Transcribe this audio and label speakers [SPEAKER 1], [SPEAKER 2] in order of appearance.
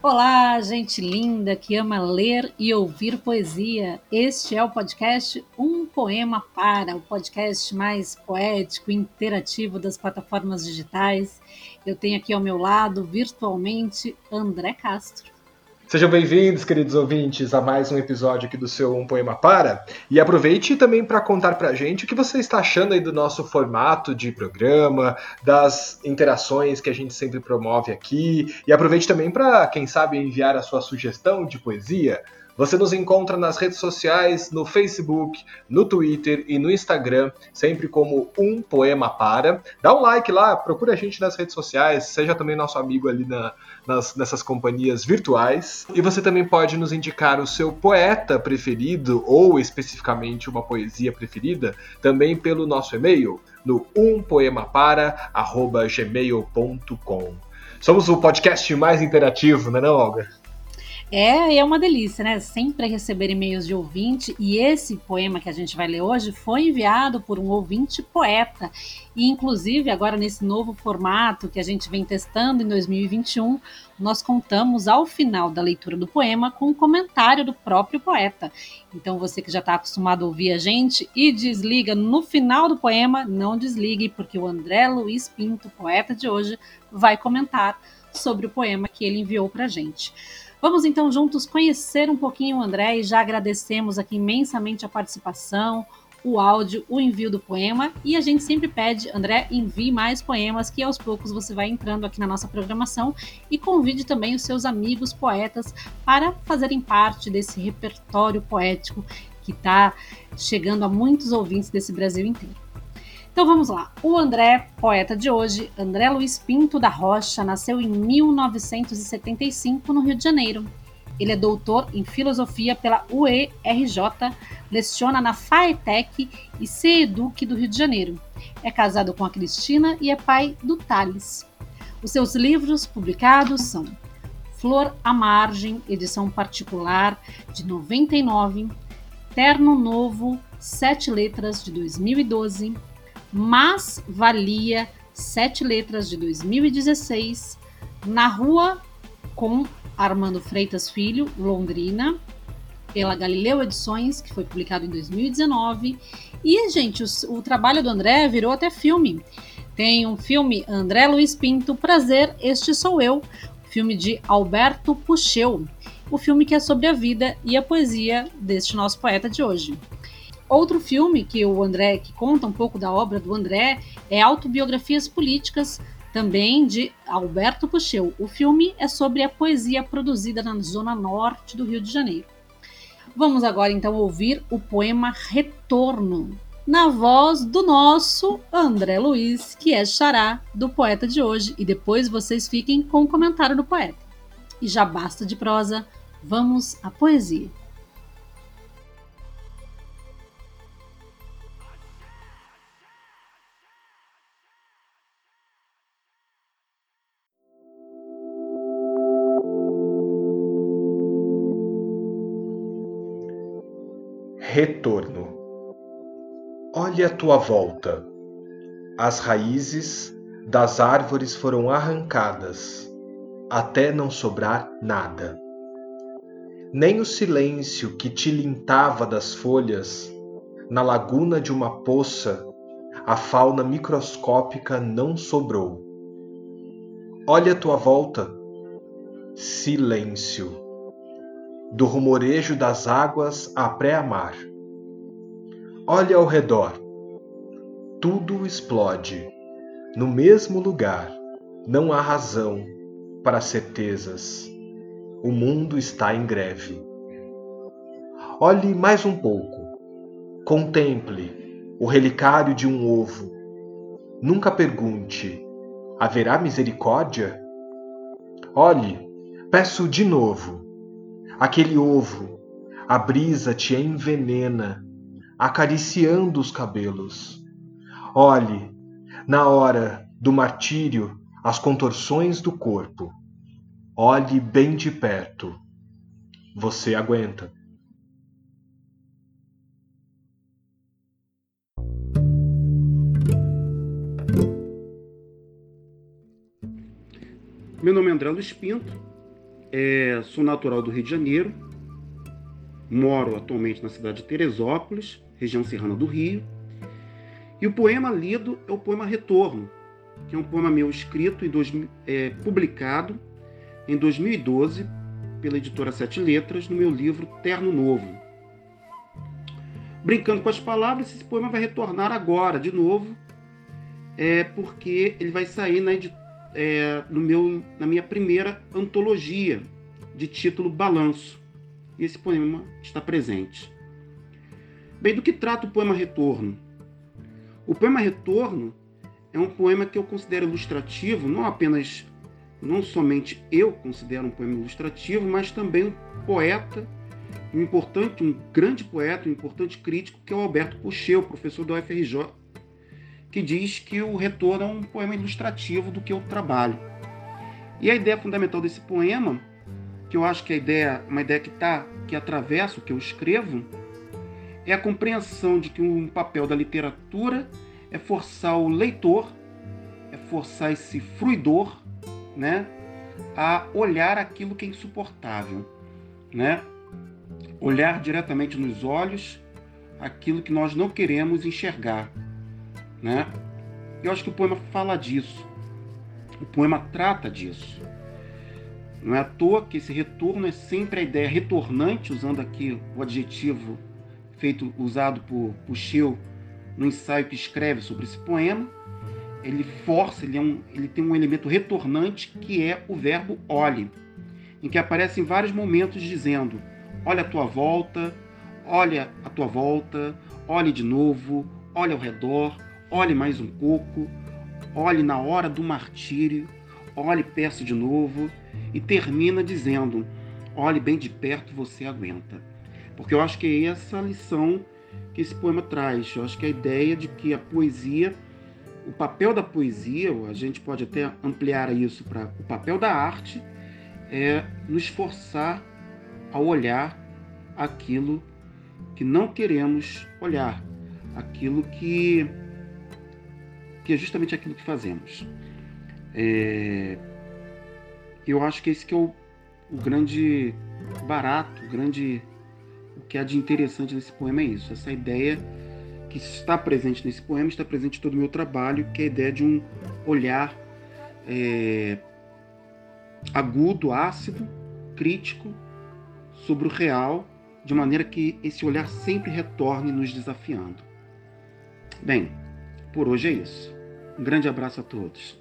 [SPEAKER 1] Olá, gente linda que ama ler e ouvir poesia. Este é o podcast Um Poema Para, o podcast mais poético e interativo das plataformas digitais. Eu tenho aqui ao meu lado, virtualmente, André Castro.
[SPEAKER 2] Sejam bem-vindos, queridos ouvintes, a mais um episódio aqui do seu Um Poema Para. E aproveite também para contar para a gente o que você está achando aí do nosso formato de programa, das interações que a gente sempre promove aqui. E aproveite também para, quem sabe, enviar a sua sugestão de poesia. Você nos encontra nas redes sociais, no Facebook, no Twitter e no Instagram, sempre como Um Poema Para. Dá um like lá, procura a gente nas redes sociais, seja também nosso amigo ali na, nas, nessas companhias virtuais. E você também pode nos indicar o seu poeta preferido ou especificamente uma poesia preferida, também pelo nosso e-mail, no umpoemapara.gmail.com. Somos o podcast mais interativo, não é não, Olga?
[SPEAKER 1] É, é uma delícia, né? Sempre receber e-mails de ouvinte. E esse poema que a gente vai ler hoje foi enviado por um ouvinte poeta. E, inclusive, agora nesse novo formato que a gente vem testando em 2021, nós contamos ao final da leitura do poema com um comentário do próprio poeta. Então, você que já está acostumado a ouvir a gente e desliga no final do poema, não desligue, porque o André Luiz Pinto, poeta de hoje, vai comentar sobre o poema que ele enviou para a gente. Vamos então juntos conhecer um pouquinho o André e já agradecemos aqui imensamente a participação, o áudio, o envio do poema e a gente sempre pede, André, envie mais poemas que aos poucos você vai entrando aqui na nossa programação e convide também os seus amigos poetas para fazerem parte desse repertório poético que está chegando a muitos ouvintes desse Brasil inteiro. Então vamos lá. O André, poeta de hoje, André Luiz Pinto da Rocha, nasceu em 1975 no Rio de Janeiro. Ele é doutor em filosofia pela UERJ, leciona na FAETEC e CEDUC do Rio de Janeiro. É casado com a Cristina e é pai do Thales. Os seus livros publicados são Flor à Margem, edição particular de 99, Terno Novo, Sete Letras de 2012, mas valia sete letras de 2016, na rua com Armando Freitas Filho, Londrina, pela Galileu Edições, que foi publicado em 2019. E, gente, o, o, trabalho do André virou até filme. Tem um filme André Luiz Pinto, Prazer, Este Sou Eu, filme de Alberto Pucheu, o filme que é sobre a vida e a poesia deste nosso poeta de hoje. Outro filme que o André, que conta um pouco da obra do André, é Autobiografias Políticas, também de Alberto Pucheu. O filme é sobre a poesia produzida na zona norte do Rio de Janeiro. Vamos agora então ouvir o poema Retorno, na voz do nosso André Luiz, que é xará do poeta de hoje, e depois vocês fiquem com o comentário do poeta. E já basta de prosa, vamos à poesia.
[SPEAKER 2] Retorno. Olhe à tua volta. As raízes das árvores foram arrancadas, até não sobrar nada. Nem o silêncio que tilintava das folhas, na laguna de uma poça, a fauna microscópica não sobrou. Olhe à tua volta. Silêncio do rumorejo das águas à pré-mar. Olha ao redor. Tudo explode. No mesmo lugar. Não há razão para certezas. O mundo está em greve. Olhe mais um pouco. Contemple o relicário de um ovo. Nunca pergunte: haverá misericórdia? Olhe, peço de novo Aquele ovo, a brisa te envenena, acariciando os cabelos. Olhe, na hora do martírio, as contorções do corpo. Olhe bem de perto. Você aguenta.
[SPEAKER 3] Meu nome é André Luiz Pinto, é, sou natural do Rio de Janeiro, moro atualmente na cidade de Teresópolis, região serrana do Rio. E o poema lido é o poema Retorno, que é um poema meu escrito e é, publicado em 2012 pela editora Sete Letras no meu livro Terno Novo. Brincando com as palavras, esse poema vai retornar agora, de novo, é porque ele vai sair na, é, no meu, na minha primeira antologia, de título Balanço. E esse poema está presente. Bem, do que trata o poema Retorno? O poema Retorno é um poema que eu considero ilustrativo, não apenas, não somente eu considero um poema ilustrativo, mas também um poeta, um importante, um grande poeta, um importante crítico, que é o Alberto Pucheu, professor da UFRJ, que diz que o Retorno é um poema ilustrativo do que eu trabalho. E a ideia fundamental desse poema, que eu acho que a ideia, uma ideia que tá, que atravessa o que eu escrevo, é a compreensão de que um papel da literatura é forçar o leitor, é forçar esse fruidor, né, a olhar aquilo que é insuportável, né? Olhar diretamente nos olhos aquilo que nós não queremos enxergar, né? Eu acho que o poema fala disso. O poema trata disso. Não é à toa que esse retorno é sempre a ideia retornante, usando aqui o adjetivo feito usado por Puxeu no ensaio que escreve sobre esse poema, ele força, ele, é um, ele tem um elemento retornante que é o verbo olhe, em que aparece em vários momentos dizendo: olha a tua volta, olha a tua volta, olhe de novo, olhe ao redor, olhe mais um pouco, olhe na hora do martírio, olhe peço de novo, e termina dizendo: olhe bem de perto, você aguenta. Porque eu acho que é essa lição que esse poema traz. Eu acho que a ideia de que a poesia, o papel da poesia, a gente pode até ampliar isso para o papel da arte, é nos forçar a olhar aquilo que não queremos olhar, aquilo que, que é justamente aquilo que fazemos. É, eu acho que esse que é o, o grande barato, o grande que há de interessante nesse poema é isso, essa ideia que está presente nesse poema, está presente em todo o meu trabalho, que é a ideia de um olhar é, agudo, ácido, crítico sobre o real, de maneira que esse olhar sempre retorne nos desafiando. Bem, por hoje é isso. Um grande abraço a todos.